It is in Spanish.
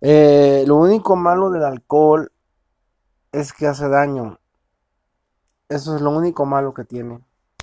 Eh, lo único malo del alcohol es que hace daño. Eso es lo único malo que tiene.